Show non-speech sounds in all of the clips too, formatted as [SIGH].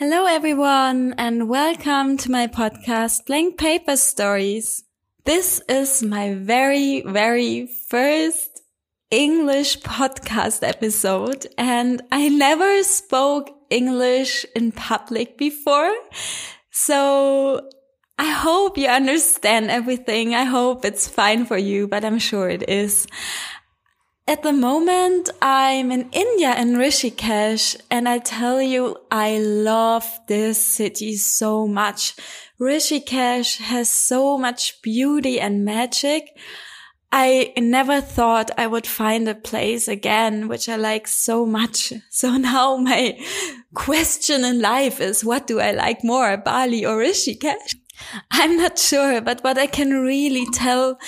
Hello, everyone, and welcome to my podcast, Blank Paper Stories. This is my very, very first English podcast episode, and I never spoke English in public before. So I hope you understand everything. I hope it's fine for you, but I'm sure it is. At the moment, I'm in India in Rishikesh, and I tell you, I love this city so much. Rishikesh has so much beauty and magic. I never thought I would find a place again, which I like so much. [LAUGHS] So now my question in life is, what do I like more, Bali or Rishikesh? I'm not sure, but what I can really tell,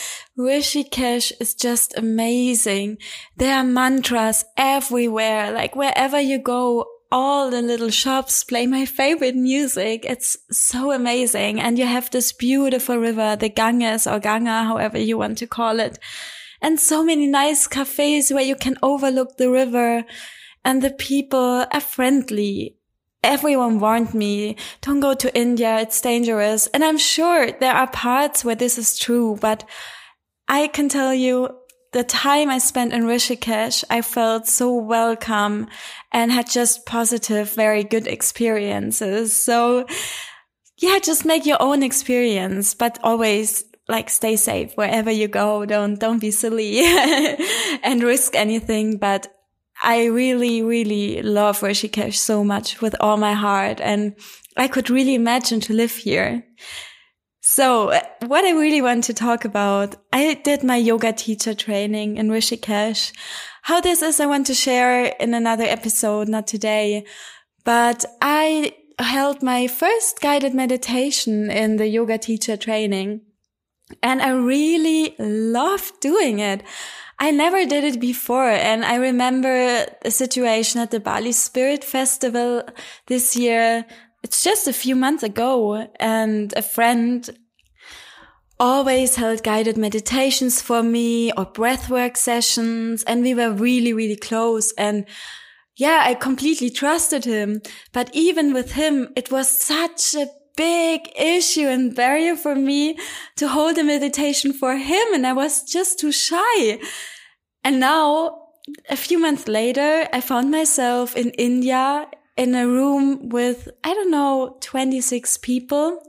Rishikesh is just amazing. There are mantras everywhere, like wherever you go, all the little shops play my favorite music. It's so amazing. And you have this beautiful river, the Ganges or Ganga, however you want to call it. And so many nice cafes where you can overlook the river and the people are friendly everyone warned me, don't go to India. It's dangerous. And I'm sure there are parts where this is true, but I can tell you the time I spent in Rishikesh, I felt so welcome and had just positive, very good experiences. So yeah, just make your own experience, but always like stay safe wherever you go. Don't, don't be silly [LAUGHS] and risk anything, but I really, really love Rishikesh so much with all my heart. And I could really imagine to live here. So what I really want to talk about, I did my yoga teacher training in Rishikesh. How this is, I want to share in another episode, not today, but I held my first guided meditation in the yoga teacher training. And I really loved doing it. I never did it before. And I remember a situation at the Bali Spirit Festival this year. It's just a few months ago and a friend always held guided meditations for me or breathwork sessions. And we were really, really close. And yeah, I completely trusted him. But even with him, it was such a big issue and barrier for me to hold a meditation for him. And I was just too shy. And now a few months later, I found myself in India in a room with, I don't know, 26 people.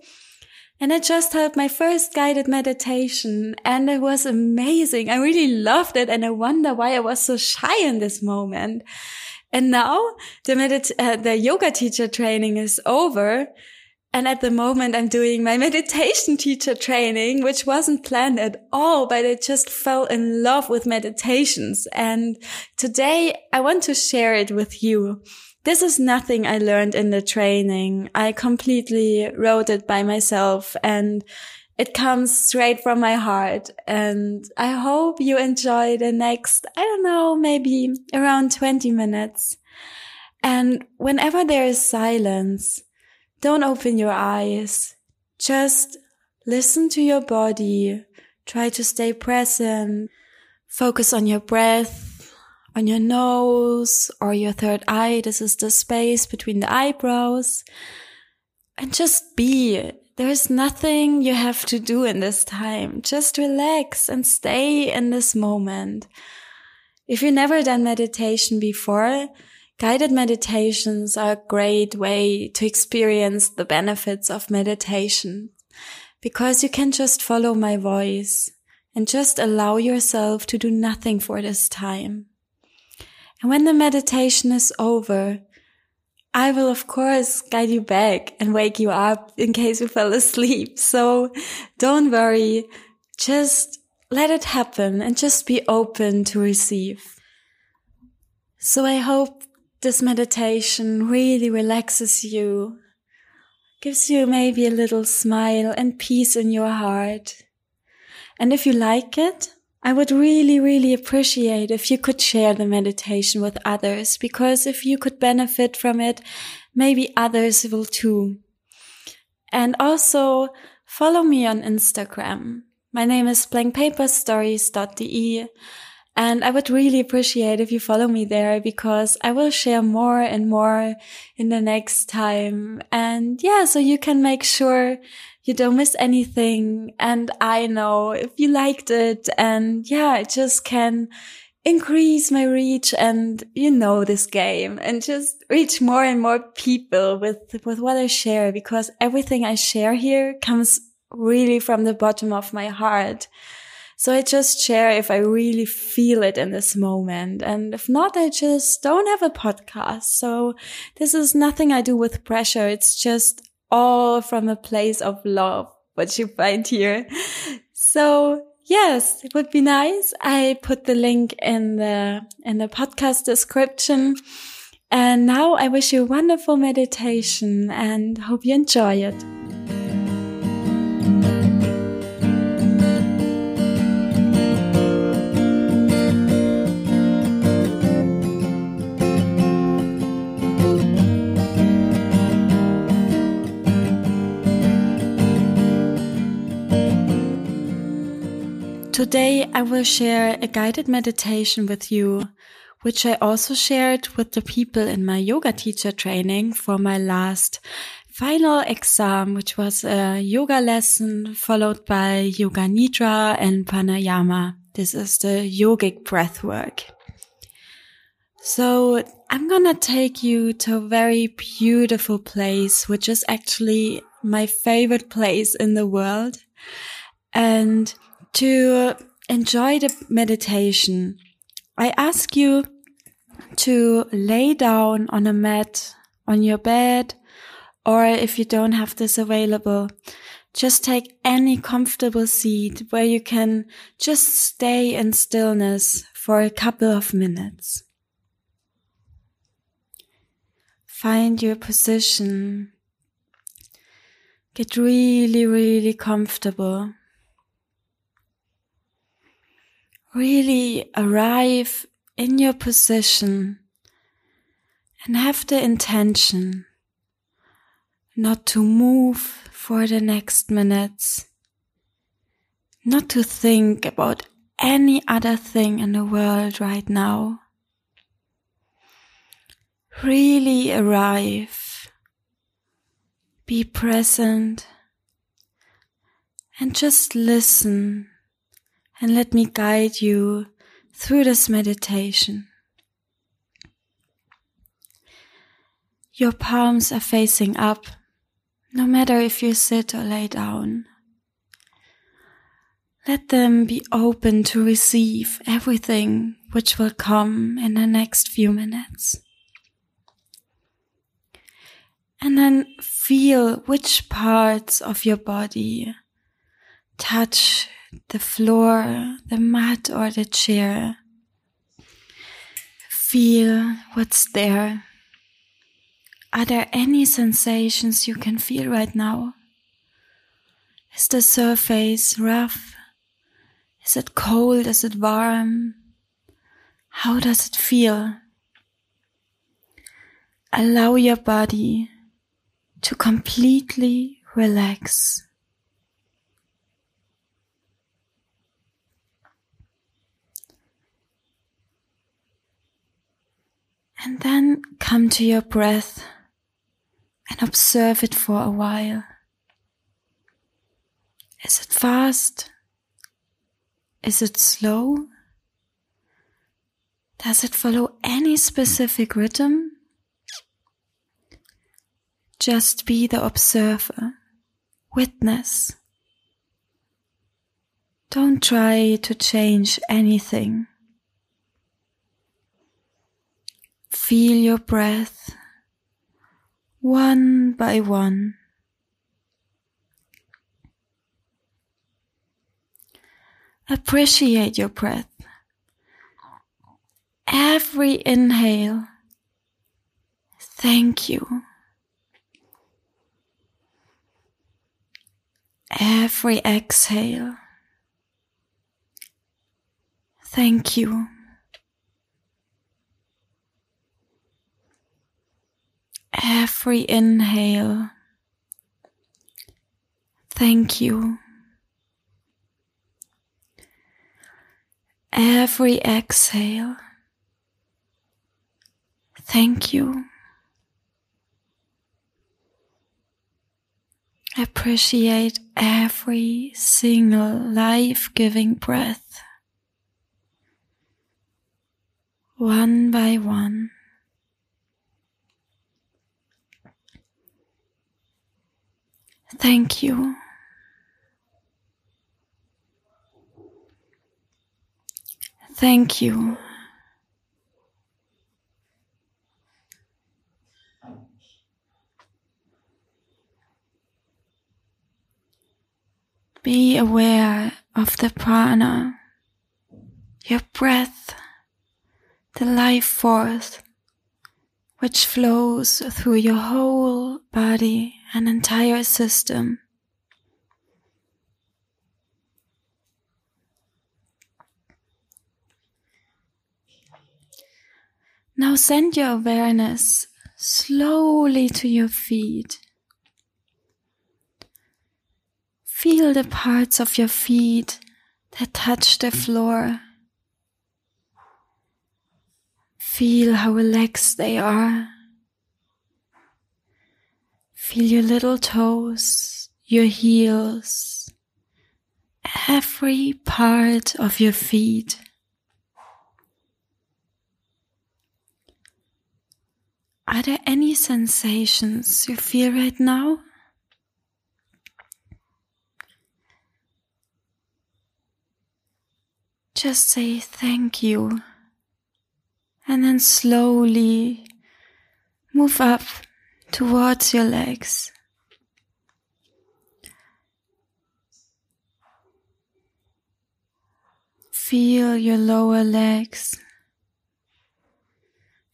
And I just had my first guided meditation and it was amazing. I really loved it. And I wonder why I was so shy in this moment. And now the medit- uh, the yoga teacher training is over. And at the moment, I'm doing my [LAUGHS] meditation teacher training, which wasn't planned at all, but I just fell in love with meditations. And today I want to share it with you. This is nothing I learned in the training. I completely wrote it by myself and it comes straight from my heart. And I hope you enjoy the next, I don't know, maybe around 20 minutes. And whenever there is silence, don't open your eyes. Just listen to your body. Try to stay present. Focus on your breath, on your nose or your third eye. This is the space between the eyebrows. And just be. There's nothing you have to do in this time. Just relax and stay in this moment. If you've never done meditation before, Guided meditations are a great way to experience the benefits of meditation because you can just follow my voice and just allow yourself to do nothing for this time. And when the meditation is over, I will of course guide you back and wake you up in case you fell asleep. [LAUGHS] So don't worry. Just let it happen and just be open to receive. So I hope this meditation really relaxes you, gives you maybe a little smile and peace in your heart. And if you like it, I would really, really appreciate if you could share the meditation with others, because if you could benefit from it, maybe others will too. And also follow me on Instagram. My name is blankpaperstories.de And I would really appreciate if you follow me there because I will share more and more in the next time. And yeah, so you can make sure you don't miss anything. And I know if you liked it and yeah, it just can increase my reach and you know this game and just reach more and more people with, with what I share because everything I share here comes really from the bottom of my heart. So I just share if I really feel it in this moment. And if not, I just don't have a podcast. So this is nothing I do with pressure. It's just all from a place of love, what you find here. So yes, it would be nice. I put the link in the, in the podcast description. And now I wish you a wonderful meditation and hope you enjoy it. Today I will share a guided meditation with you, which I also shared with the people in my yoga teacher training for my last final exam, which was a yoga lesson followed by yoga nidra and pranayama. This is the yogic breath work. So I'm gonna take you to a very beautiful place, which is actually my favorite place in the world. And to enjoy the meditation, I ask you to lay down on a mat on your bed, or if you don't have this available, just take any comfortable seat where you can just stay in stillness for a couple of minutes. Find your position. Get really, really comfortable. Really arrive in your position and have the intention not to move for the next minutes, not to think about any other thing in the world right now. Really arrive, be present, and just listen and let me guide you through this meditation. Your palms are facing up, no matter if you sit or lay down. Let them be open to receive everything which will come in the next few minutes. And then feel which parts of your body touch the floor, the mat, or the chair. Feel what's there. Are there any sensations you can feel right now? Is the surface rough? Is it cold? Is it warm? How does it feel? Allow your body to completely relax. And then come to your breath and observe it for a while. Is it fast? Is it slow? Does it follow any specific rhythm? Just be the observer, witness. Don't try to change anything. Feel your breath one by one. Appreciate your breath. Every inhale. Thank you. Every exhale. Thank you. Every inhale. Thank you. every exhale. Thank you. Appreciate every single life giving breath. One by one. Thank you. Thank you. Be aware of the prana, your breath, the life force which flows through your whole body and entire system. Now send your awareness slowly to your feet. Feel the parts of your feet that touch the floor. Feel how relaxed they are. Feel your little toes, your heels, every part of your feet. Are there any sensations you feel right now? Just say thank you and then slowly move up towards your legs. Feel your lower legs,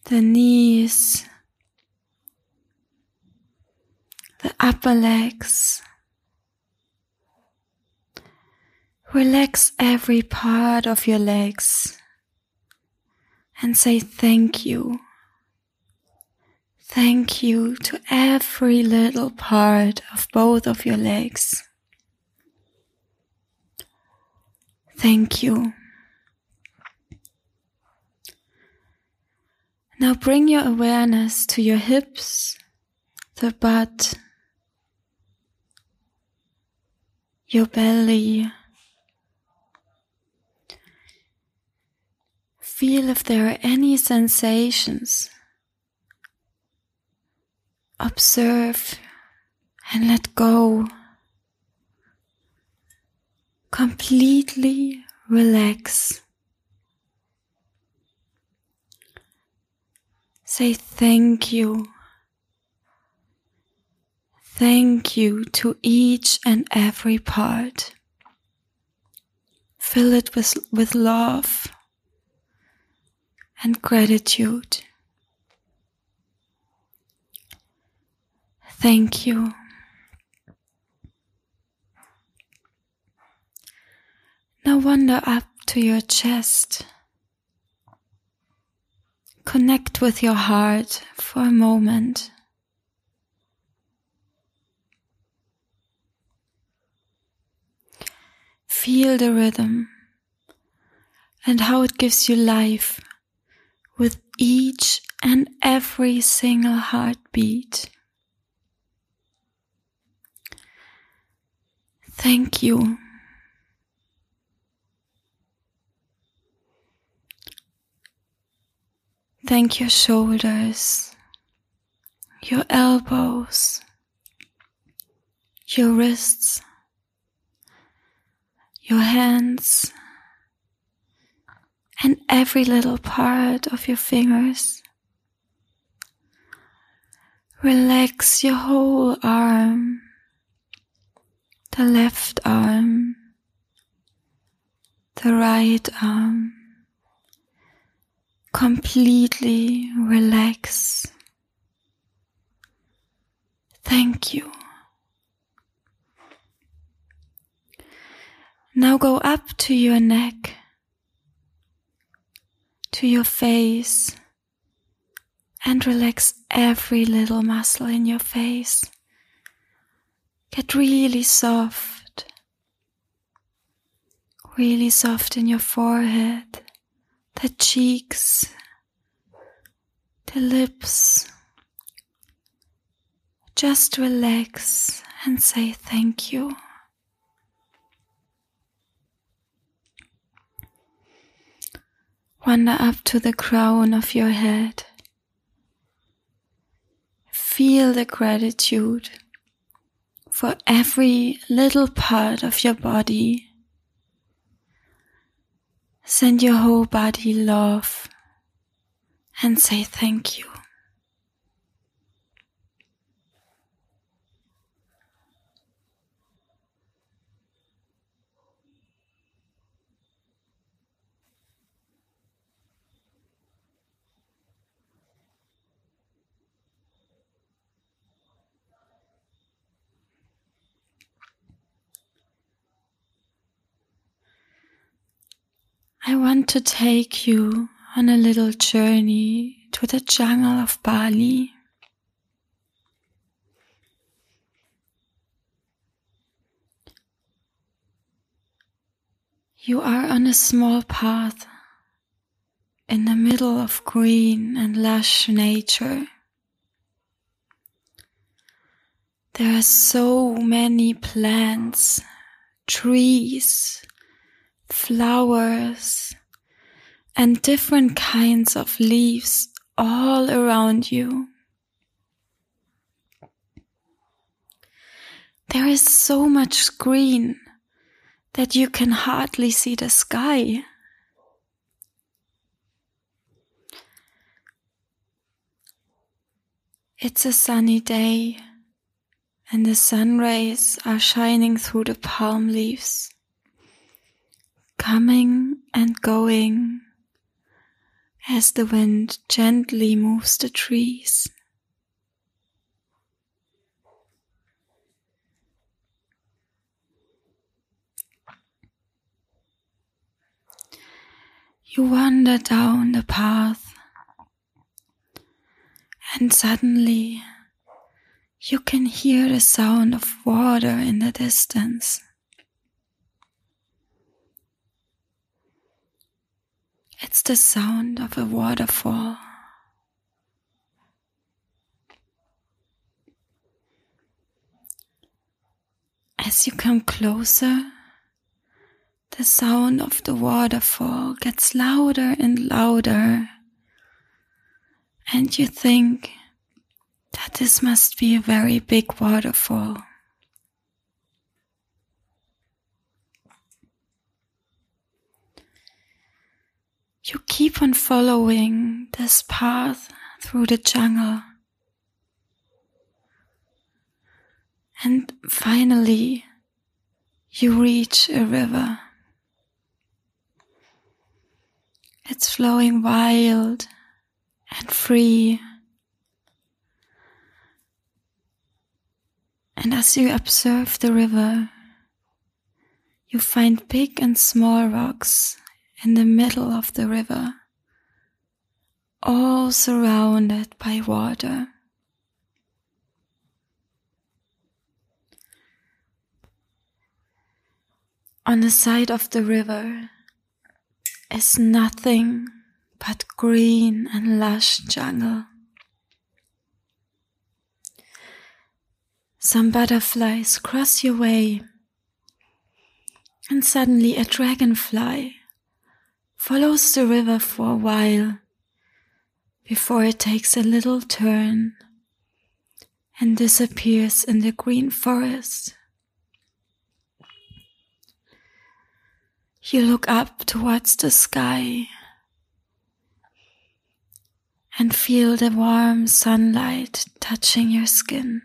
the knees, the upper legs. Relax every part of your legs and say thank you. Thank you to every little part of both of your legs. Thank you. Now bring your awareness to your hips, the butt, your belly. Feel if there are any sensations. Observe and let go. Completely relax. Say thank you. Thank you to each and every part. Fill it with, with love and gratitude. Thank you. Now wander up to your chest. Connect with your heart for a moment. Feel the rhythm and how it gives you life with each and every single heartbeat. Thank you. Thank your shoulders, your elbows, your wrists, your hands, and every little part of your fingers. Relax your whole arm, the left arm, the right arm completely relax. Thank you. Now go up to your neck, to your face, and relax every little muscle in your face. Get really soft. Really soften your forehead, the cheeks, the lips. Just relax and say thank you. Wander up to the crown of your head. Feel the gratitude for every little part of your body. Send your whole body love and say thank you. I want to take you on a little journey to the jungle of Bali. You are on a small path in the middle of green and lush nature. There are so many plants, trees, flowers, and different kinds of leaves all around you. There is so much green that you can hardly see the sky. It's a sunny day and the sun rays are shining through the palm leaves coming and going as the wind gently moves the trees. You wander down the path and suddenly you can hear the sound of water in the distance. It's the sound of a waterfall. As you come closer, the sound of the waterfall gets louder and louder, and you think that this must be a very big waterfall. You keep on following this path through the jungle. And finally, you reach a river. It's flowing wild and free. And as you observe the river, you find big and small rocks in the middle of the river, all surrounded by water. On the side of the river is nothing but green and lush jungle. Some butterflies cross your way, and suddenly a dragonfly follows the river for a while before it takes a little turn and disappears in the green forest. You look up towards the sky and feel the warm sunlight touching your skin.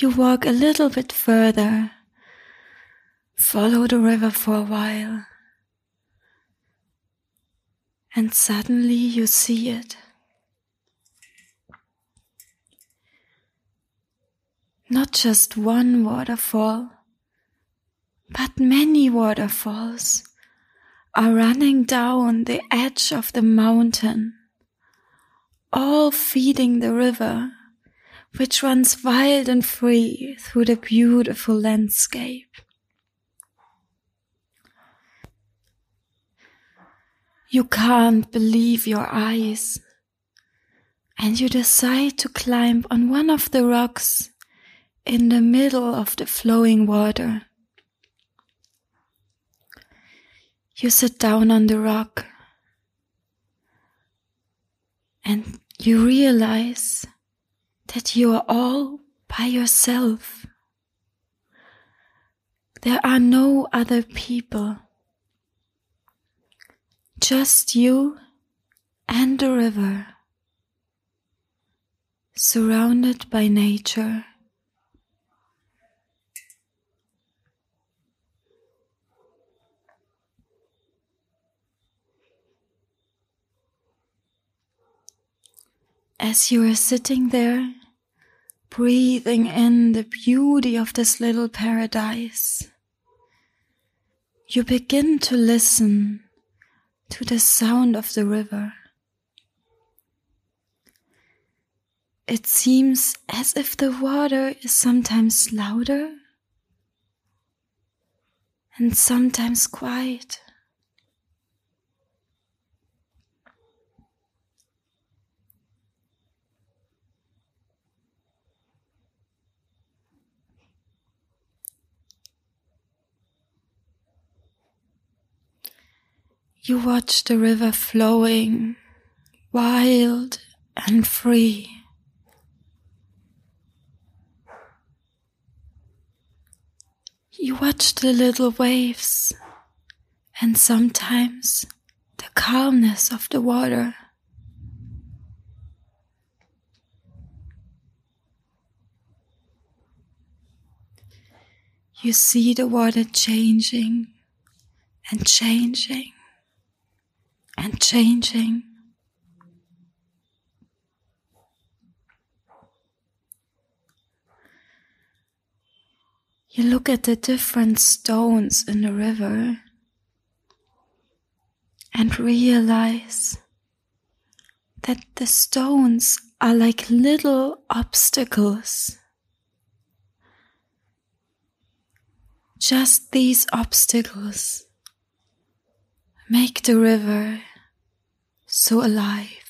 You walk a little bit further, follow the river for a while, and suddenly you see it. Not just one waterfall, but many waterfalls are running down the edge of the mountain, all feeding the river which runs wild and free through the beautiful landscape. You can't believe your eyes, and you decide to climb on one of the rocks in the middle of the flowing water. You sit down on the rock and you realize that you are all by yourself. There are no other people, just you and the river, surrounded by nature. As you are sitting there, breathing in the beauty of this little paradise, you begin to listen to the sound of the river. It seems as if the water is sometimes louder and sometimes quiet. You watch the river flowing, wild and free. You watch the little waves and sometimes the calmness of the water. You see the water changing and changing and changing. You look at the different stones in the river and realize that the stones are like little obstacles. Just these obstacles make the river so alive.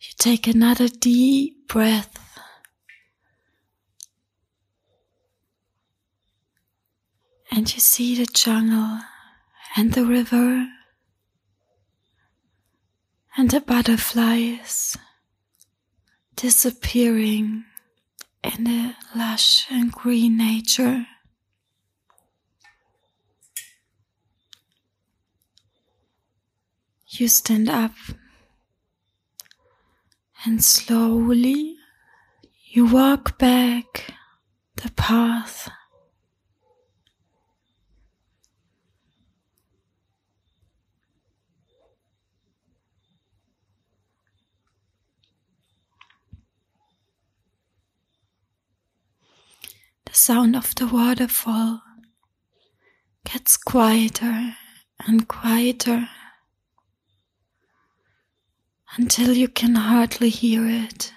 You take another deep breath. And you see the jungle and the river and the butterflies disappearing in the lush and green nature. You stand up and slowly you walk back the path. The sound of the waterfall gets quieter and quieter until you can hardly hear it.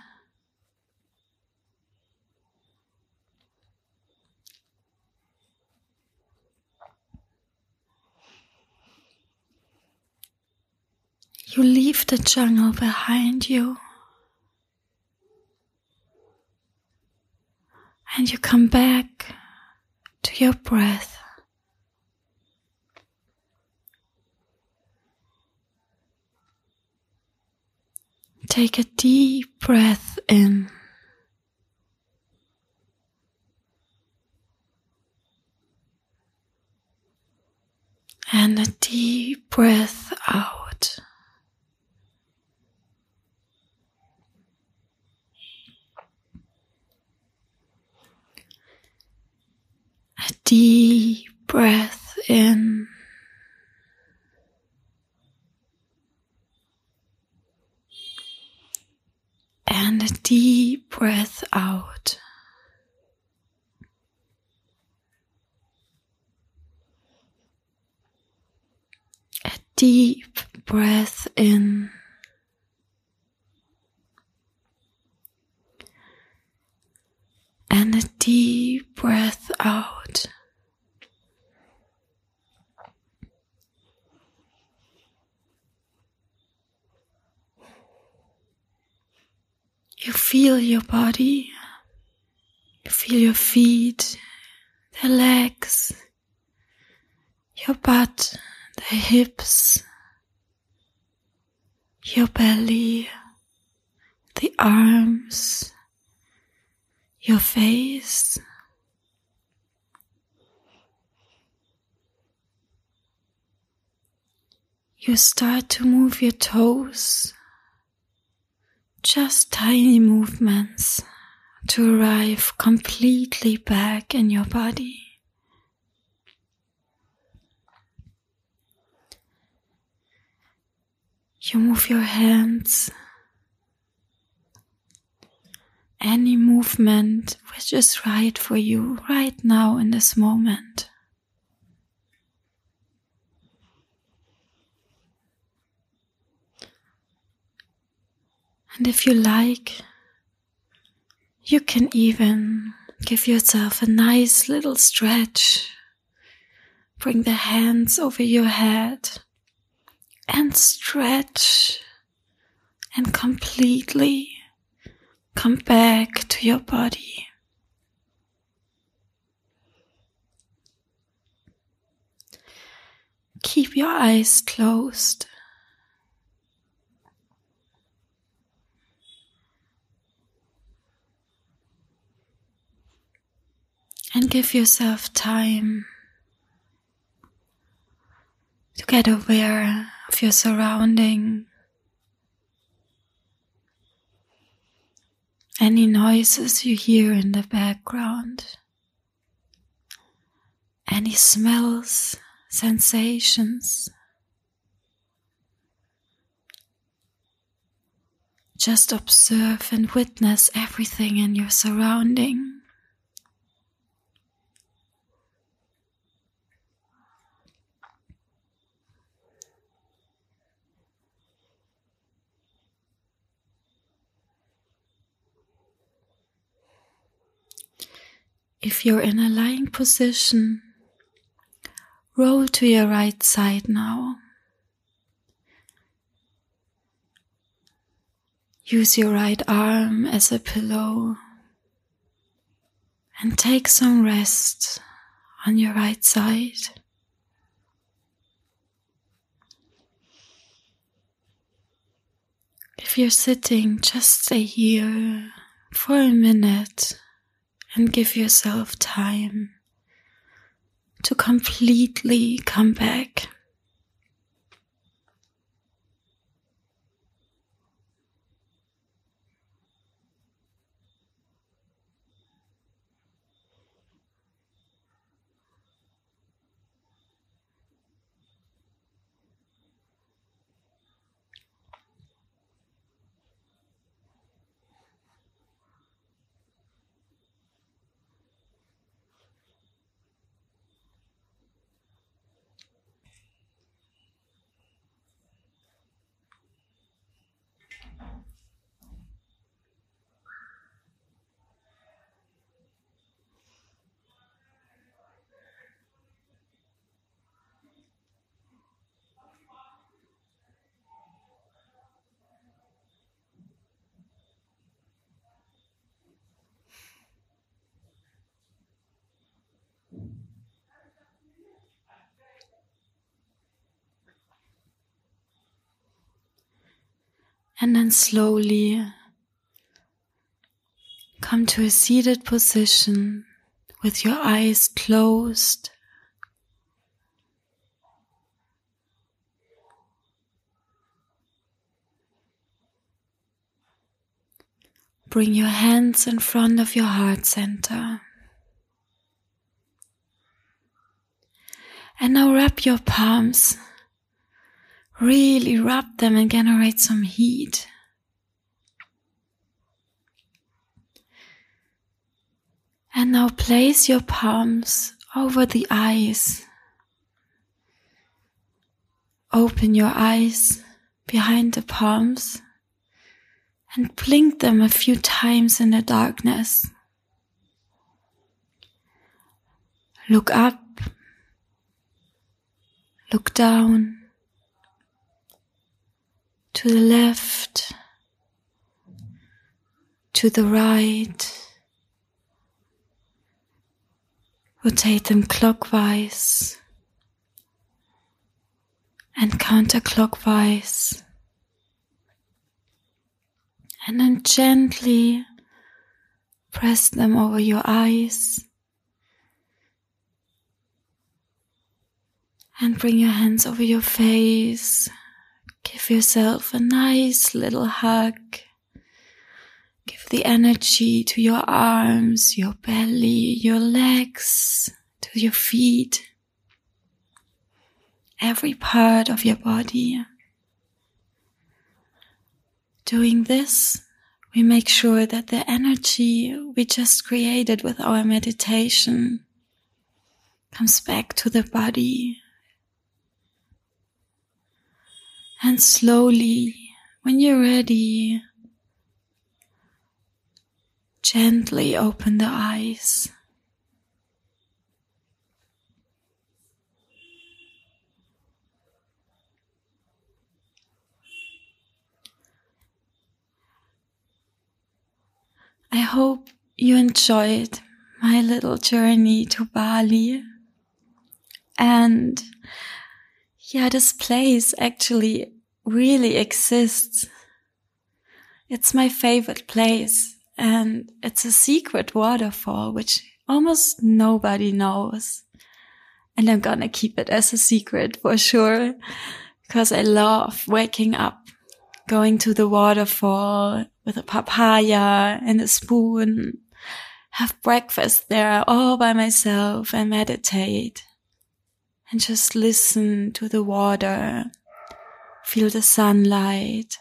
You leave the jungle behind you. And you come back to your breath. Take a deep breath in. And a deep breath out. A deep breath in. And a deep breath out. A deep breath in. And a deep breath out. You feel your body, you feel your feet, the legs, your butt, the hips, your belly, the arms, your face. You start to move your toes just tiny movements to arrive completely back in your body. You move your hands. Any movement which is right for you right now in this moment. And if you like, you can even give yourself a nice little stretch. Bring the hands over your head and stretch and completely come back to your body. Keep your eyes closed. And give yourself time to get aware of your surrounding. Any noises you hear in the background, any smells, sensations. Just observe and witness everything in your surrounding. If you're in a lying position, roll to your right side now. Use your right arm as a pillow and take some rest on your right side. If you're sitting, just stay here for a minute and give yourself time to completely come back. And then slowly come to a seated position with your eyes closed. Bring your hands in front of your heart center. And now wrap your palms. Really rub them and generate some heat. And now place your palms over the eyes. Open your eyes behind the palms and blink them a few times in the darkness. Look up, look down, to the left, to the right. Rotate them clockwise and counterclockwise and then gently press them over your eyes and bring your hands over your face. Give yourself a nice little hug. Give the energy to your arms, your belly, your legs, to your feet, every part of your body. Doing this, we make sure that the energy we just created with our meditation comes back to the body. And slowly, when you're ready, gently open the eyes. I hope you enjoyed my little journey to Bali. And yeah, this place actually really exists. It's my favorite place and it's a secret waterfall, which almost nobody knows. And I'm gonna keep it as a secret for sure because I love waking up, going to the waterfall with a papaya and a spoon, have breakfast there all by myself and meditate and just listen to the water, feel the sunlight.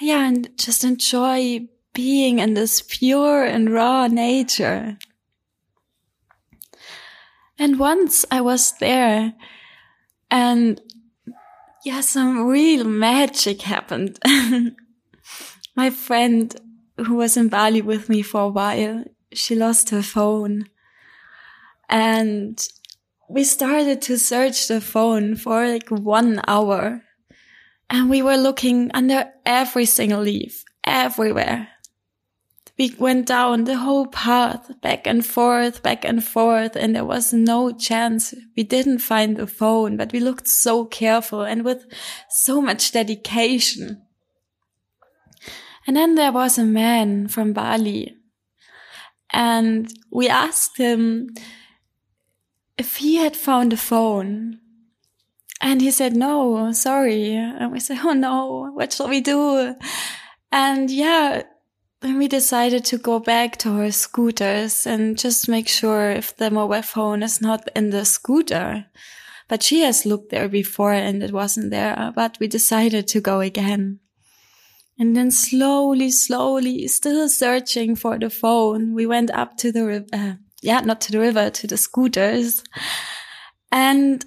Yeah, and just enjoy being in this pure and raw nature. And once I was there and yeah, some real magic happened. [LAUGHS] My friend who was in Bali with me for a while, she lost her phone. And we started to search the phone for like one hour. And we were looking under every single leaf, everywhere. We went down the whole path, back and forth, back and forth, and there was no chance. We didn't find the phone, but we looked so careful and with so much dedication. And then there was a man from Bali. And we asked him if he had found a phone. And he said, no, sorry. And we said, oh no, what shall we do? And yeah, then we decided to go back to our scooters and just make sure if the mobile phone is not in the scooter. But she has looked there before and it wasn't there, but we decided to go again. And then slowly, slowly, still searching for the phone, we went up to the river, uh, yeah, not to the river, to the scooters. And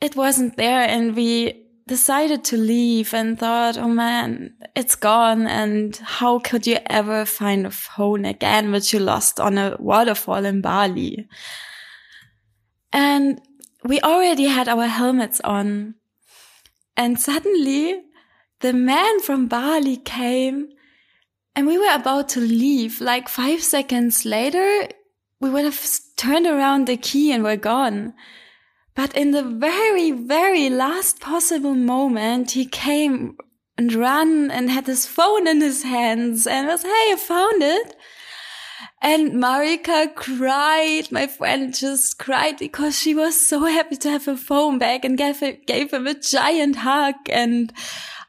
it wasn't there. And we decided to leave and thought, oh man, it's gone. And how could you ever find a phone again, which you lost on a waterfall in Bali? And we already had our helmets on. And suddenly the man from Bali came and we were about to leave. Like five seconds later, we would have turned around the key and were gone. But in the very, very last possible moment, he came and run and had his phone in his hands and was, Hey, I found it. And Marika cried. My friend just cried because she was so happy to have her phone back and gave, gave him a giant hug. And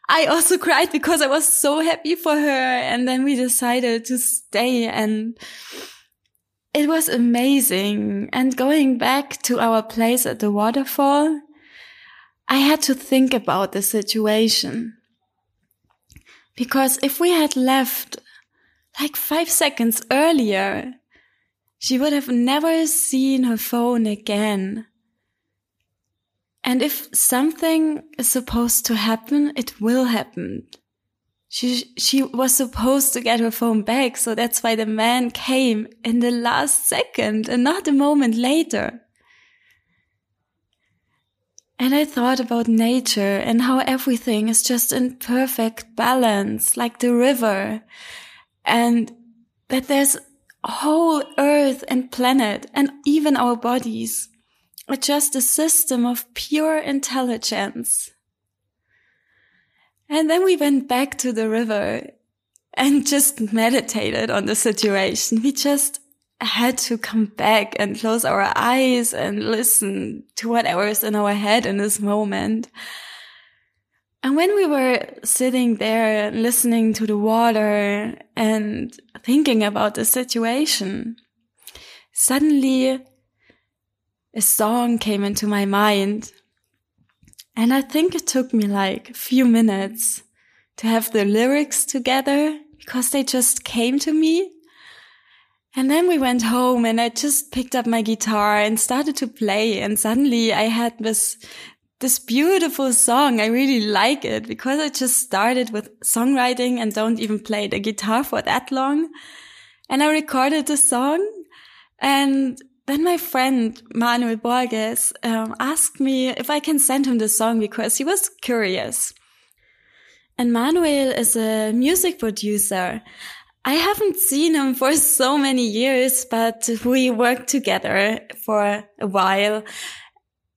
I also cried because I was so happy for her. And then we decided to stay and it was amazing. And going back to our place at the waterfall, I had to think about the situation. Because if we had left like five seconds earlier, she would have never seen her phone again. And if something is supposed to happen, it will happen. She, she was supposed to get her phone back. So that's why the man came in the last second and not a moment later. And I thought about nature and how everything is just in perfect balance, like the river. And that there's whole earth and planet and even our bodies are just a system of pure intelligence. And then we went back to the river and just meditated on the situation. We just had to come back and close our eyes and listen to whatever is in our head in this moment. And when we were sitting there listening to the water and thinking about the situation, suddenly a song came into my mind. And I think it took me like a few minutes to have the lyrics together because they just came to me and then we went home and I just picked up my guitar and started to play. And suddenly I had this, this beautiful song. I really like it because I just started with songwriting and don't even play the guitar for that long. And I recorded the song and then my friend Manuel Borges um, asked me if I can send him the song because he was curious. And Manuel is a music producer. I haven't seen him for [LAUGHS] so many years, but we worked together for a while.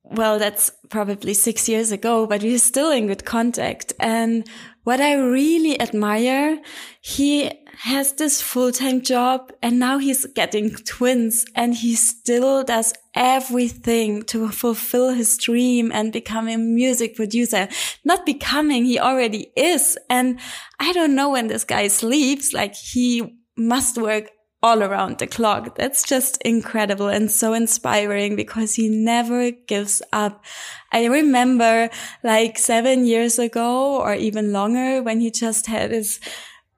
Well, that's probably six years ago, but we're still in good contact. And what I really admire, he has this full-time job and now he's getting twins and he still does everything to fulfill his dream and become a music producer. Not becoming, he already is. And I don't know when this guy sleeps, like he must work all around the clock. That's just incredible and so inspiring because he never gives up. I remember like seven years ago or even longer when he just had his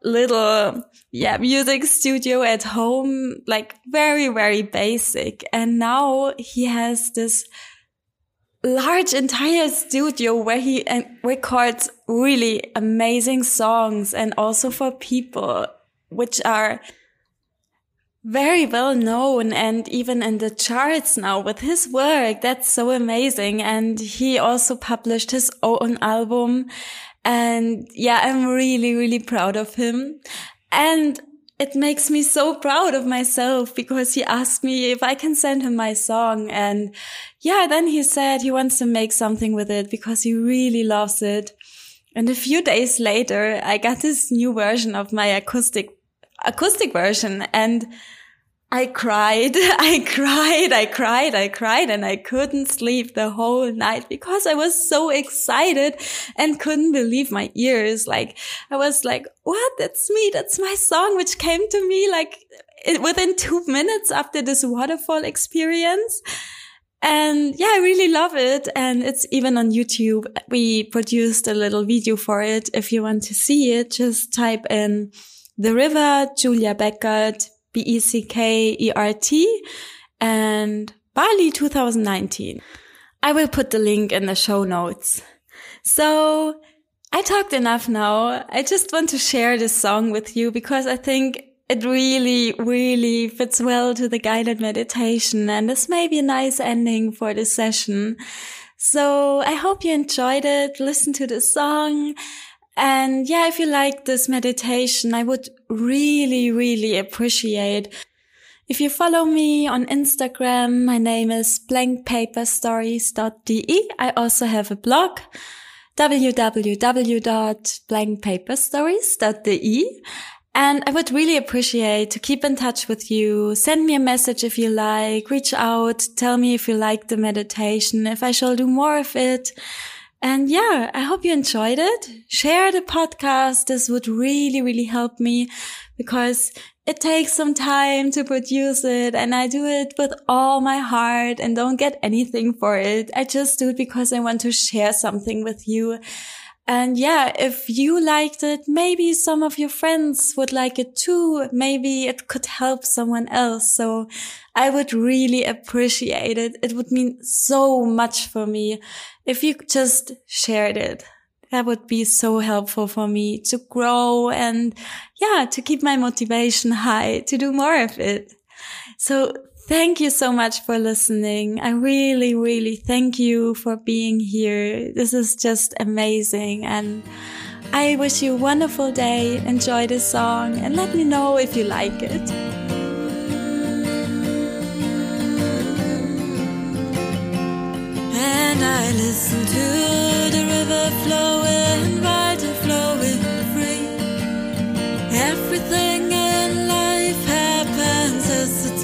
little, yeah, music studio at home, like very, very basic. And now he has this large entire studio where he uh, records really amazing songs and also for people which are very well known and even in the charts now with his work. That's so amazing. And he also published his own album and yeah, I'm really, really proud of him. And it makes me so proud of myself because he asked me if I can send him my song. And yeah, then he said he wants to make something with it because he really loves it. And a few days later, I got this new version of my acoustic, acoustic version and I cried, [LAUGHS] I cried, I cried, I cried, and I couldn't sleep the whole night because I was so excited and couldn't believe my ears. Like, I was like, what? That's me. That's my song, which came to me like within two minutes after this waterfall experience. And yeah, I really love it. And it's even on YouTube. We produced a little video for it. If you want to see it, just type in the river, Julia Beckert, B-E-C-K-E-R-T and Bali 2019. I will put the link in the show notes. So I talked enough now. I just want to share this song with you because I think it really, really fits well to the guided meditation and this may be a nice ending for this session. So I hope you enjoyed it. Listen to the song and yeah, if you like this meditation, I would really, really appreciate if you follow me on Instagram. My name is blankpaperstories.de. I also have a blog. www.blankpaperstories.de. And I would really appreciate to keep in touch with you. Send me a message if you like, reach out, tell me if you like the meditation, if I shall do more of it. And yeah, I hope you enjoyed it. Share the podcast. This would really, really help me because it takes some time to produce it and I do it with all my heart and don't get anything for it. I just do it because I want to share something with you. And yeah, if you liked it, maybe some of your friends would like it too. Maybe it could help someone else. So I would really appreciate it. It would mean so much for me if you just shared it. That would be so helpful for me to grow and yeah, to keep my motivation high to do more of it. So Thank you so much for listening. I really, really thank you for being here. This is just amazing. And I wish you a wonderful day. Enjoy the song and let me know if you like it. And I listen to the river flowing, right and flowing free. Everything in life happens as it's